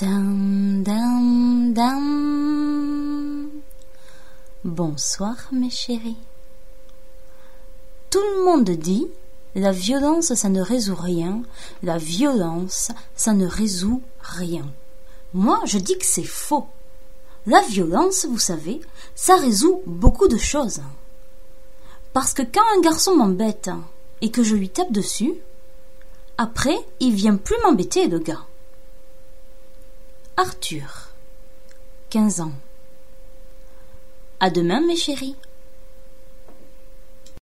Dam, dam. Bonsoir mes chéris. Tout le monde dit la violence ça ne résout rien, la violence ça ne résout rien. Moi je dis que c'est faux. La violence, vous savez, ça résout beaucoup de choses. Parce que quand un garçon m'embête et que je lui tape dessus, après, il vient plus m'embêter, le gars. Arthur, 15 ans. À demain, mes chéris.